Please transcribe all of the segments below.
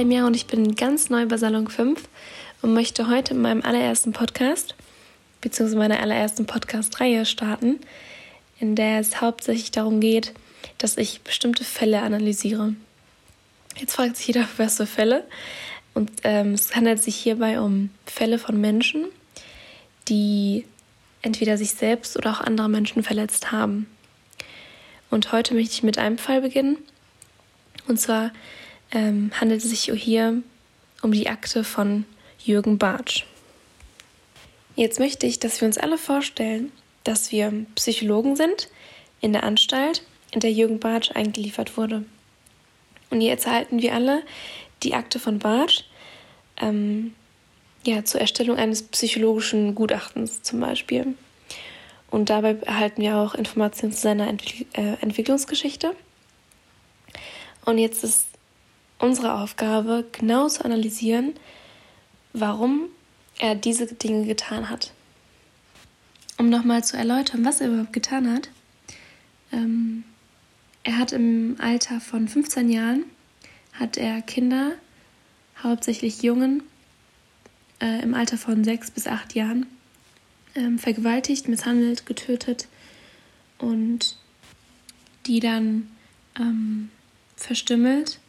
Lemja und ich bin ganz neu bei Salon 5 und möchte heute in meinem allerersten Podcast, beziehungsweise meiner allerersten Podcast-Reihe starten, in der es hauptsächlich darum geht, dass ich bestimmte Fälle analysiere. Jetzt fragt sich jeder, was für Fälle. Und ähm, es handelt sich hierbei um Fälle von Menschen, die entweder sich selbst oder auch andere Menschen verletzt haben. Und heute möchte ich mit einem Fall beginnen. Und zwar ähm, handelt es sich hier um die Akte von Jürgen Bartsch. Jetzt möchte ich, dass wir uns alle vorstellen, dass wir Psychologen sind in der Anstalt, in der Jürgen Bartsch eingeliefert wurde. Und jetzt erhalten wir alle die Akte von Bartsch ähm, ja, zur Erstellung eines psychologischen Gutachtens zum Beispiel. Und dabei erhalten wir auch Informationen zu seiner Entwick äh, Entwicklungsgeschichte. Und jetzt ist unsere Aufgabe, genau zu analysieren, warum er diese Dinge getan hat. Um nochmal zu erläutern, was er überhaupt getan hat. Ähm, er hat im Alter von 15 Jahren hat er Kinder, hauptsächlich Jungen, äh, im Alter von 6 bis 8 Jahren, ähm, vergewaltigt, misshandelt, getötet und die dann ähm, verstümmelt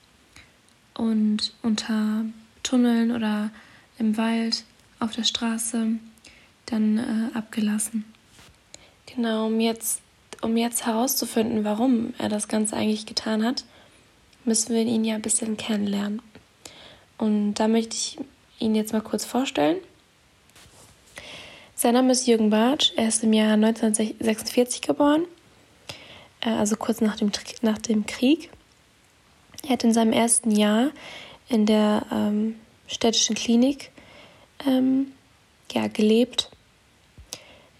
und unter Tunneln oder im Wald auf der Straße dann äh, abgelassen. Genau, um jetzt, um jetzt herauszufinden, warum er das Ganze eigentlich getan hat, müssen wir ihn ja ein bisschen kennenlernen. Und da möchte ich ihn jetzt mal kurz vorstellen. Sein Name ist Jürgen Bartsch. Er ist im Jahr 1946 geboren, äh, also kurz nach dem, nach dem Krieg. Er hat in seinem ersten Jahr in der ähm, städtischen Klinik ähm, ja, gelebt,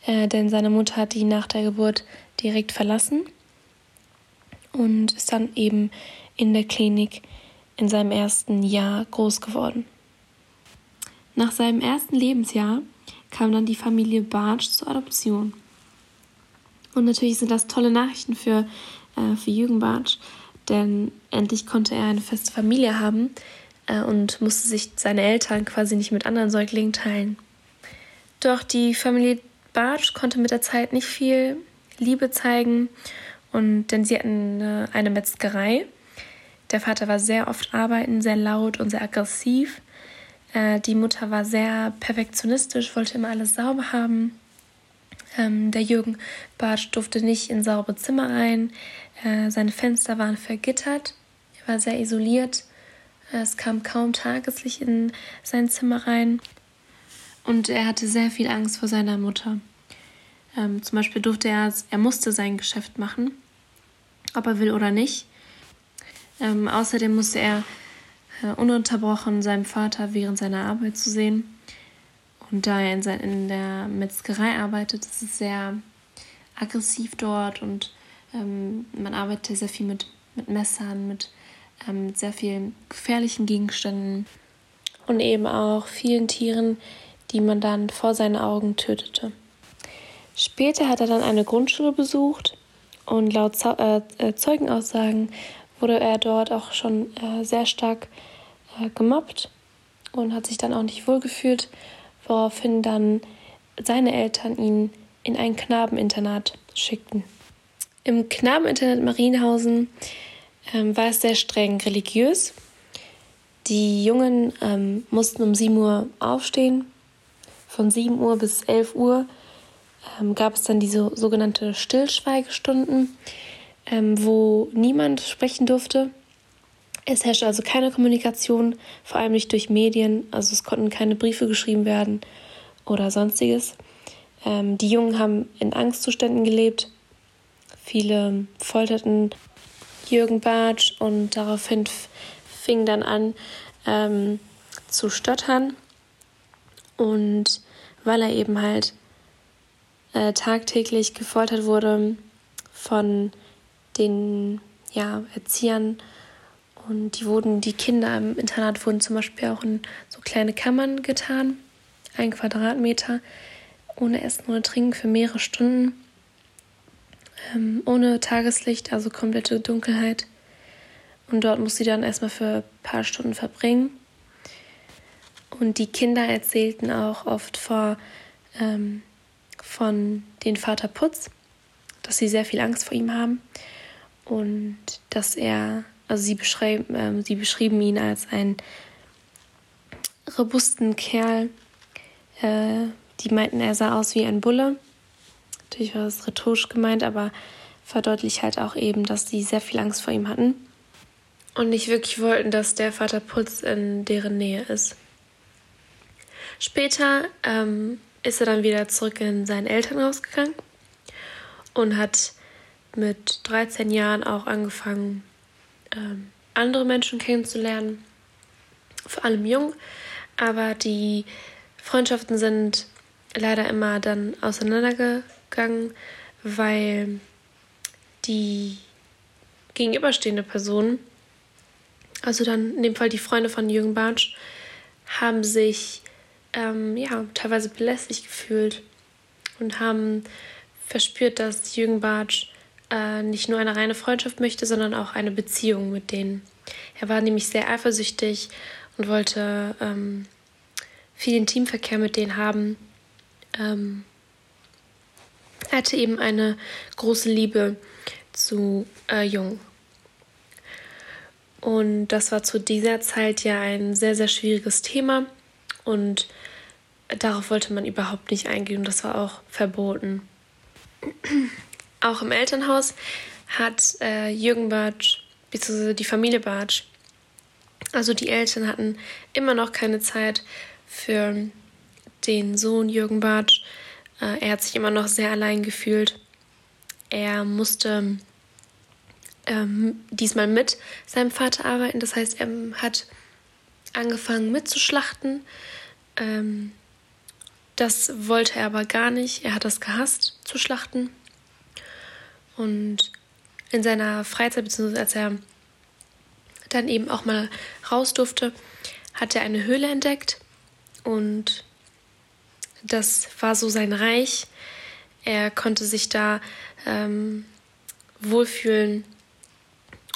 äh, denn seine Mutter hat ihn nach der Geburt direkt verlassen und ist dann eben in der Klinik in seinem ersten Jahr groß geworden. Nach seinem ersten Lebensjahr kam dann die Familie Bartsch zur Adoption. Und natürlich sind das tolle Nachrichten für, äh, für Jürgen Bartsch, denn endlich konnte er eine feste Familie haben äh, und musste sich seine Eltern quasi nicht mit anderen Säuglingen teilen. Doch die Familie Bartsch konnte mit der Zeit nicht viel Liebe zeigen, und denn sie hatten äh, eine Metzgerei. Der Vater war sehr oft arbeiten, sehr laut und sehr aggressiv. Äh, die Mutter war sehr perfektionistisch, wollte immer alles sauber haben. Ähm, der Jürgen Bartsch durfte nicht in saubere Zimmer rein. Äh, seine Fenster waren vergittert. Er war sehr isoliert. Äh, es kam kaum Tageslicht in sein Zimmer rein. Und er hatte sehr viel Angst vor seiner Mutter. Ähm, zum Beispiel durfte er, er musste sein Geschäft machen, ob er will oder nicht. Ähm, außerdem musste er äh, ununterbrochen seinem Vater während seiner Arbeit zu sehen. Und da er in, sein, in der Metzgerei arbeitet, ist es sehr aggressiv dort und ähm, man arbeitet sehr viel mit, mit Messern, mit ähm, sehr vielen gefährlichen Gegenständen und eben auch vielen Tieren, die man dann vor seinen Augen tötete. Später hat er dann eine Grundschule besucht und laut äh, äh, Zeugenaussagen wurde er dort auch schon äh, sehr stark äh, gemobbt und hat sich dann auch nicht wohlgefühlt, woraufhin dann seine Eltern ihn in ein Knabeninternat schickten. Im Knabeninternat Marienhausen ähm, war es sehr streng religiös. Die Jungen ähm, mussten um 7 Uhr aufstehen. Von 7 Uhr bis 11 Uhr ähm, gab es dann diese sogenannte Stillschweigestunden, ähm, wo niemand sprechen durfte. Es herrschte also keine Kommunikation, vor allem nicht durch Medien, also es konnten keine Briefe geschrieben werden oder sonstiges. Ähm, die Jungen haben in Angstzuständen gelebt. Viele folterten Jürgen Bartsch und daraufhin fing dann an ähm, zu stottern. Und weil er eben halt äh, tagtäglich gefoltert wurde von den ja, Erziehern und die wurden, die Kinder im Internat wurden zum Beispiel auch in so kleine Kammern getan, ein Quadratmeter, ohne Essen oder Trinken für mehrere Stunden, ähm, ohne Tageslicht, also komplette Dunkelheit. Und dort muss sie dann erstmal für ein paar Stunden verbringen. Und die Kinder erzählten auch oft vor, ähm, von den Vater Putz, dass sie sehr viel Angst vor ihm haben und dass er, also sie, beschreib, äh, sie beschrieben ihn als einen robusten Kerl. Äh, die meinten, er sah aus wie ein Bulle. Natürlich war das rhetorisch gemeint, aber verdeutlicht halt auch eben, dass sie sehr viel Angst vor ihm hatten und nicht wirklich wollten, dass der Vater Putz in deren Nähe ist. Später ähm, ist er dann wieder zurück in sein Elternhaus gegangen und hat mit 13 Jahren auch angefangen, ähm, andere Menschen kennenzulernen, vor allem jung, aber die Freundschaften sind leider immer dann auseinandergegangen, weil die gegenüberstehende Person, also dann in dem Fall die Freunde von Jürgen Bartsch, haben sich ähm, ja, teilweise belästigt gefühlt und haben verspürt, dass Jürgen Bartsch äh, nicht nur eine reine Freundschaft möchte, sondern auch eine Beziehung mit denen. Er war nämlich sehr eifersüchtig und wollte ähm, viel Intimverkehr mit denen haben. Ähm, er hatte eben eine große Liebe zu äh, Jung. Und das war zu dieser Zeit ja ein sehr, sehr schwieriges Thema. Und darauf wollte man überhaupt nicht eingehen das war auch verboten. Auch im Elternhaus hat äh, Jürgen Bartsch, beziehungsweise die Familie Bartsch, also die Eltern hatten immer noch keine Zeit für den Sohn Jürgen Bartsch. Äh, er hat sich immer noch sehr allein gefühlt. Er musste ähm, diesmal mit seinem Vater arbeiten. Das heißt, er hat angefangen mitzuschlachten. Ähm, das wollte er aber gar nicht. Er hat das gehasst, zu schlachten. Und in seiner Freizeit, beziehungsweise als er dann eben auch mal raus durfte, hat er eine Höhle entdeckt. Und das war so sein Reich. Er konnte sich da ähm, wohlfühlen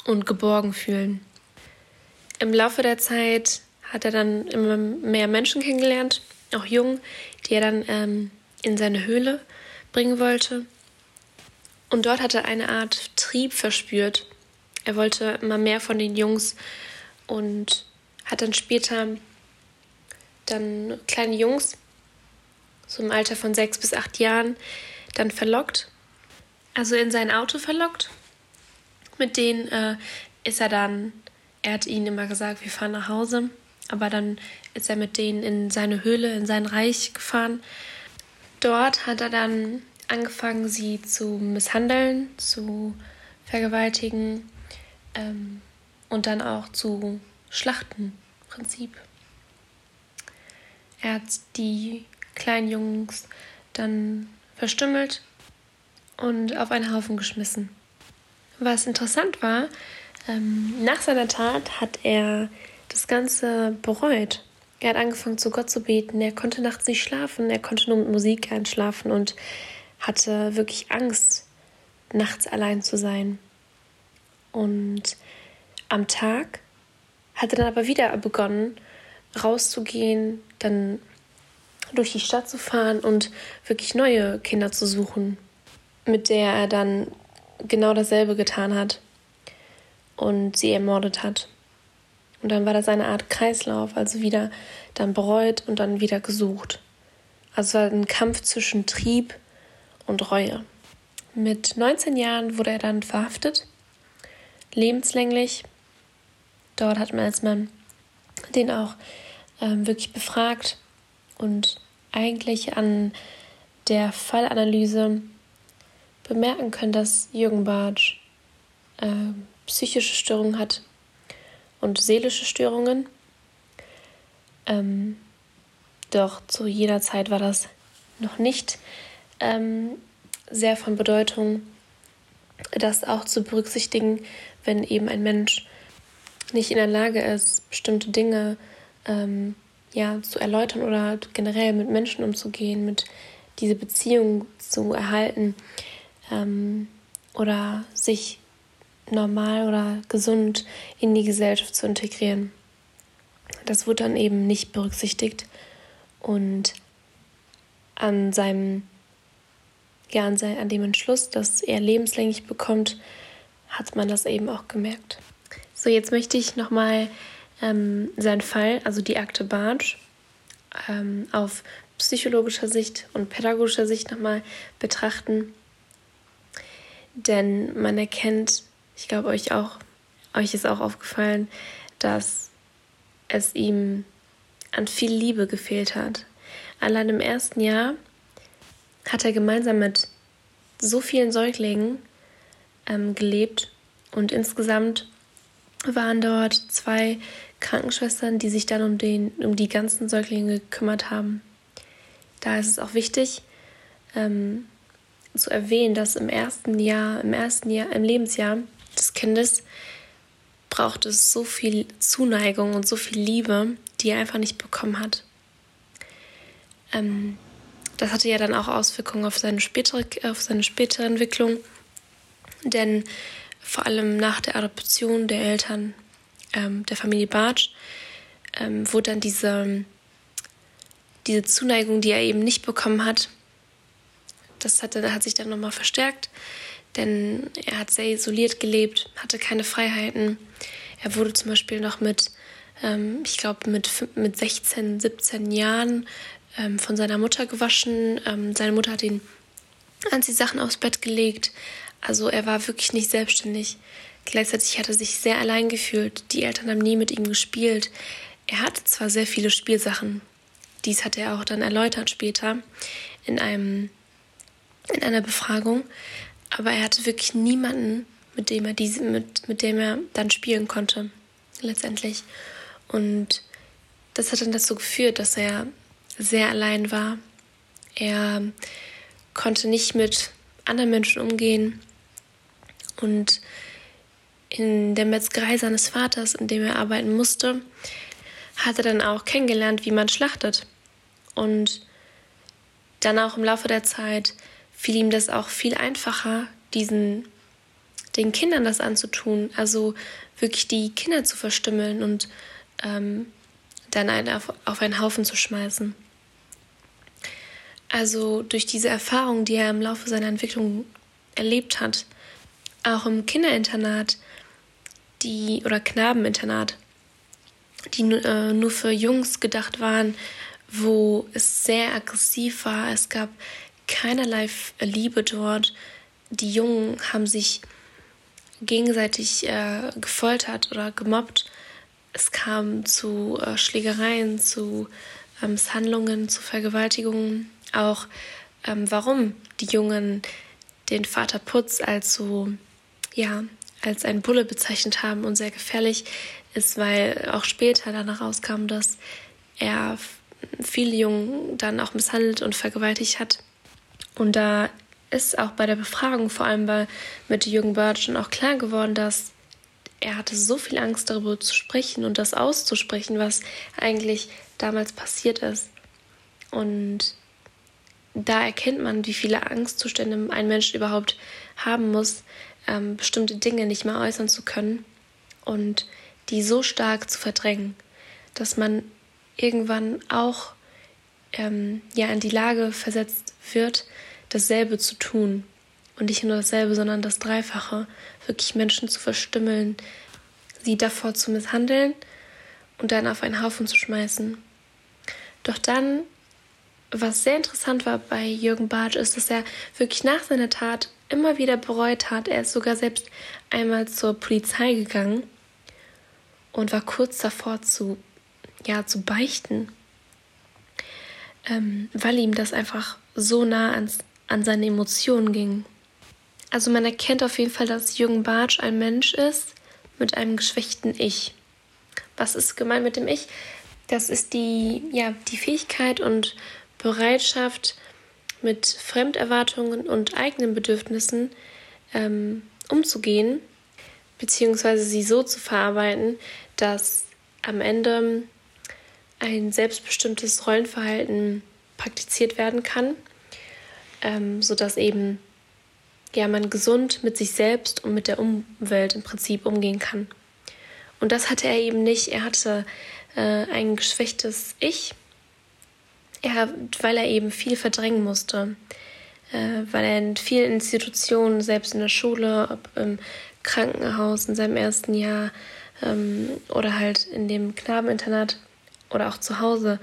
und geborgen fühlen. Im Laufe der Zeit hat er dann immer mehr Menschen kennengelernt, auch jung, die er dann ähm, in seine Höhle bringen wollte. Und dort hat er eine Art Trieb verspürt. Er wollte immer mehr von den Jungs und hat dann später dann kleine Jungs, so im Alter von sechs bis acht Jahren, dann verlockt. Also in sein Auto verlockt. Mit denen äh, ist er dann, er hat ihnen immer gesagt, wir fahren nach Hause. Aber dann ist er mit denen in seine Höhle, in sein Reich gefahren. Dort hat er dann angefangen, sie zu misshandeln, zu vergewaltigen ähm, und dann auch zu schlachten, Prinzip. Er hat die kleinen Jungs dann verstümmelt und auf einen Haufen geschmissen. Was interessant war, ähm, nach seiner Tat hat er das Ganze bereut. Er hat angefangen, zu Gott zu beten. Er konnte nachts nicht schlafen. Er konnte nur mit Musik einschlafen und hatte wirklich Angst, nachts allein zu sein. Und am Tag hat er dann aber wieder begonnen, rauszugehen, dann durch die Stadt zu fahren und wirklich neue Kinder zu suchen, mit der er dann genau dasselbe getan hat und sie ermordet hat. Und dann war das eine Art Kreislauf, also wieder dann bereut und dann wieder gesucht. Also war ein Kampf zwischen Trieb und Reue. Mit 19 Jahren wurde er dann verhaftet, lebenslänglich. Dort hat man als man den auch ähm, wirklich befragt und eigentlich an der Fallanalyse bemerken können, dass Jürgen Bartsch äh, psychische Störungen hat und seelische Störungen. Ähm, doch zu jeder Zeit war das noch nicht ähm, sehr von Bedeutung, das auch zu berücksichtigen, wenn eben ein Mensch nicht in der Lage ist, bestimmte Dinge ähm, ja, zu erläutern oder generell mit Menschen umzugehen, mit diese Beziehung zu erhalten ähm, oder sich normal oder gesund in die Gesellschaft zu integrieren. Das wurde dann eben nicht berücksichtigt und an seinem ja, an, sein, an dem Entschluss, dass er lebenslänglich bekommt, hat man das eben auch gemerkt. So, jetzt möchte ich nochmal ähm, seinen Fall, also die Akte Bartsch, ähm, auf psychologischer Sicht und pädagogischer Sicht nochmal betrachten. Denn man erkennt, ich glaube euch auch, euch ist auch aufgefallen, dass es ihm an viel Liebe gefehlt hat. Allein im ersten Jahr hat er gemeinsam mit so vielen Säuglingen ähm, gelebt und insgesamt waren dort zwei Krankenschwestern, die sich dann um, den, um die ganzen Säuglinge gekümmert haben. Da ist es auch wichtig ähm, zu erwähnen, dass im ersten Jahr, im ersten Jahr, im Lebensjahr des Kindes braucht es so viel Zuneigung und so viel Liebe, die er einfach nicht bekommen hat. Ähm, das hatte ja dann auch Auswirkungen auf seine spätere, auf seine spätere Entwicklung, denn vor allem nach der Adoption der Eltern ähm, der Familie Bartsch ähm, wurde dann diese, diese Zuneigung, die er eben nicht bekommen hat, das hat, hat sich dann nochmal verstärkt, denn er hat sehr isoliert gelebt, hatte keine Freiheiten. Er wurde zum Beispiel noch mit, ähm, ich glaube, mit, mit 16, 17 Jahren ähm, von seiner Mutter gewaschen. Ähm, seine Mutter hat ihn Anziehsachen aufs Bett gelegt. Also er war wirklich nicht selbstständig. Gleichzeitig hat er sich sehr allein gefühlt. Die Eltern haben nie mit ihm gespielt. Er hatte zwar sehr viele Spielsachen. Dies hat er auch dann erläutert später in einem in einer Befragung, aber er hatte wirklich niemanden, mit dem er diese mit, mit dem er dann spielen konnte letztendlich. Und das hat dann dazu geführt, dass er sehr allein war. Er konnte nicht mit anderen Menschen umgehen. Und in der Metzgerei seines Vaters, in dem er arbeiten musste, hat er dann auch kennengelernt, wie man schlachtet. Und dann auch im Laufe der Zeit fiel ihm das auch viel einfacher, diesen den Kindern das anzutun, also wirklich die Kinder zu verstümmeln und ähm, dann einen auf, auf einen Haufen zu schmeißen. Also durch diese Erfahrung, die er im Laufe seiner Entwicklung erlebt hat, auch im Kinderinternat, die oder Knabeninternat, die äh, nur für Jungs gedacht waren, wo es sehr aggressiv war. Es gab keinerlei Liebe dort. Die Jungen haben sich gegenseitig äh, gefoltert oder gemobbt. Es kam zu äh, Schlägereien, zu äh, Misshandlungen, zu Vergewaltigungen auch, ähm, warum die Jungen den Vater Putz als so, ja, als ein Bulle bezeichnet haben und sehr gefährlich ist, weil auch später danach rauskam, dass er viele Jungen dann auch misshandelt und vergewaltigt hat. Und da ist auch bei der Befragung, vor allem bei, mit Jürgen Bird, schon auch klar geworden, dass er hatte so viel Angst darüber zu sprechen und das auszusprechen, was eigentlich damals passiert ist. Und da erkennt man, wie viele Angstzustände ein Mensch überhaupt haben muss, ähm, bestimmte Dinge nicht mehr äußern zu können und die so stark zu verdrängen, dass man irgendwann auch ähm, ja in die Lage versetzt wird, dasselbe zu tun. Und nicht nur dasselbe, sondern das Dreifache, wirklich Menschen zu verstümmeln, sie davor zu misshandeln und dann auf einen Haufen zu schmeißen. Doch dann was sehr interessant war bei Jürgen Bartsch, ist, dass er wirklich nach seiner Tat immer wieder bereut hat. Er ist sogar selbst einmal zur Polizei gegangen und war kurz davor zu, ja, zu beichten, ähm, weil ihm das einfach so nah ans, an seine Emotionen ging. Also man erkennt auf jeden Fall, dass Jürgen Bartsch ein Mensch ist mit einem geschwächten Ich. Was ist gemeint mit dem Ich? Das ist die, ja, die Fähigkeit und Bereitschaft, mit Fremderwartungen und eigenen Bedürfnissen ähm, umzugehen, beziehungsweise sie so zu verarbeiten, dass am Ende ein selbstbestimmtes Rollenverhalten praktiziert werden kann, ähm, sodass eben ja, man gesund mit sich selbst und mit der Umwelt im Prinzip umgehen kann. Und das hatte er eben nicht. Er hatte äh, ein geschwächtes Ich, er, weil er eben viel verdrängen musste, äh, weil er in vielen Institutionen, selbst in der Schule, ob im Krankenhaus in seinem ersten Jahr ähm, oder halt in dem Knabeninternat oder auch zu Hause,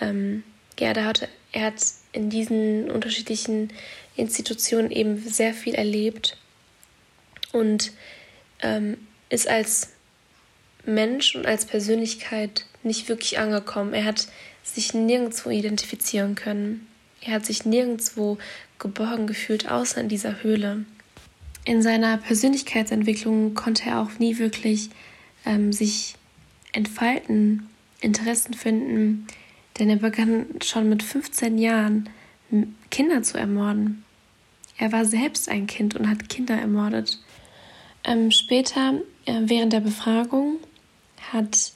ähm, ja, da hatte, er hat in diesen unterschiedlichen Institutionen eben sehr viel erlebt und ähm, ist als Mensch und als Persönlichkeit nicht wirklich angekommen. Er hat sich nirgendwo identifizieren können. Er hat sich nirgendwo geborgen gefühlt, außer in dieser Höhle. In seiner Persönlichkeitsentwicklung konnte er auch nie wirklich ähm, sich entfalten, Interessen finden, denn er begann schon mit 15 Jahren Kinder zu ermorden. Er war selbst ein Kind und hat Kinder ermordet. Ähm, später, äh, während der Befragung, hat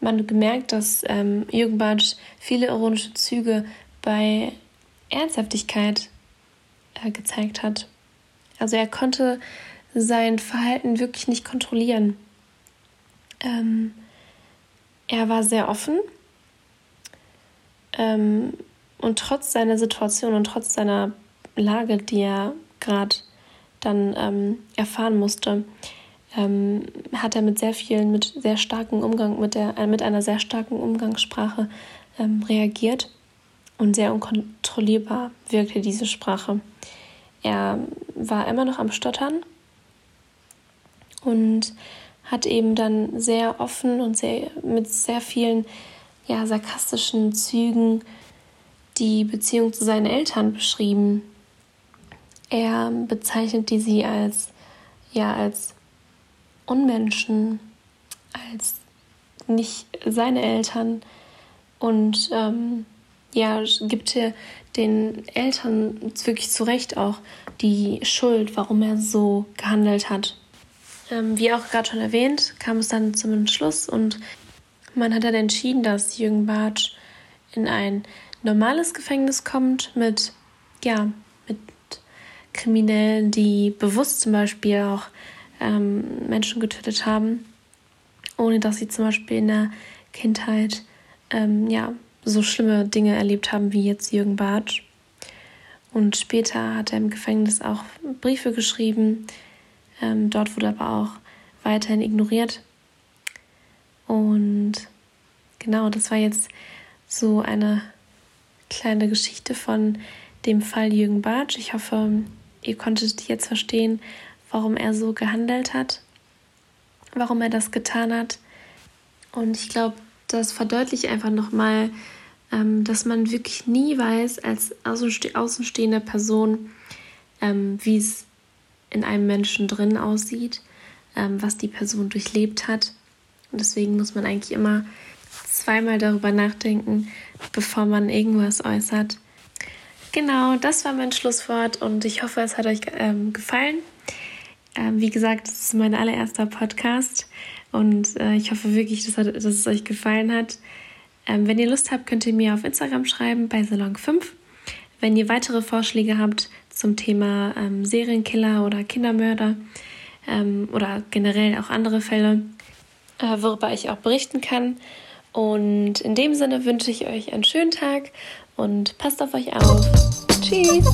man gemerkt, dass ähm, Jürgen Bartsch viele ironische Züge bei Ernsthaftigkeit äh, gezeigt hat. Also er konnte sein Verhalten wirklich nicht kontrollieren. Ähm, er war sehr offen ähm, und trotz seiner Situation und trotz seiner Lage, die er gerade dann ähm, erfahren musste, ähm, hat er mit sehr vielen, mit sehr starken Umgang, mit, der, äh, mit einer sehr starken Umgangssprache ähm, reagiert und sehr unkontrollierbar wirkte diese Sprache. Er war immer noch am Stottern und hat eben dann sehr offen und sehr, mit sehr vielen ja, sarkastischen Zügen die Beziehung zu seinen Eltern beschrieben. Er bezeichnete sie als, ja, als Unmenschen, als nicht seine Eltern und ähm, ja, gibt er den Eltern wirklich zu Recht auch die Schuld, warum er so gehandelt hat. Ähm, wie auch gerade schon erwähnt, kam es dann zum Entschluss und man hat dann entschieden, dass Jürgen Bartsch in ein normales Gefängnis kommt mit, ja, mit Kriminellen, die bewusst zum Beispiel auch ähm, Menschen getötet haben, ohne dass sie zum Beispiel in der Kindheit ähm, ja, so schlimme Dinge erlebt haben wie jetzt Jürgen Bartsch. Und später hat er im Gefängnis auch Briefe geschrieben. Ähm, dort wurde aber auch weiterhin ignoriert. Und genau, das war jetzt so eine kleine Geschichte von dem Fall Jürgen Bartsch. Ich hoffe, ihr konntet jetzt verstehen, warum er so gehandelt hat, warum er das getan hat. Und ich glaube, das verdeutlicht einfach nochmal, ähm, dass man wirklich nie weiß, als außenstehende Person, ähm, wie es in einem Menschen drin aussieht, ähm, was die Person durchlebt hat. Und deswegen muss man eigentlich immer zweimal darüber nachdenken, bevor man irgendwas äußert. Genau, das war mein Schlusswort und ich hoffe, es hat euch ähm, gefallen. Ähm, wie gesagt, das ist mein allererster Podcast und äh, ich hoffe wirklich, dass, dass, es euch gefallen hat. Ähm, wenn ihr Lust habt, könnt ihr mir auf Instagram schreiben bei Salon5. Wenn ihr weitere Vorschläge habt zum Thema ähm, Serienkiller oder Kindermörder oder generell auch andere Fälle, äh, worüber ich auch berichten kann. Und in dem Sinne wünsche ich euch einen schönen Tag und passt auf euch auf. Tschüss!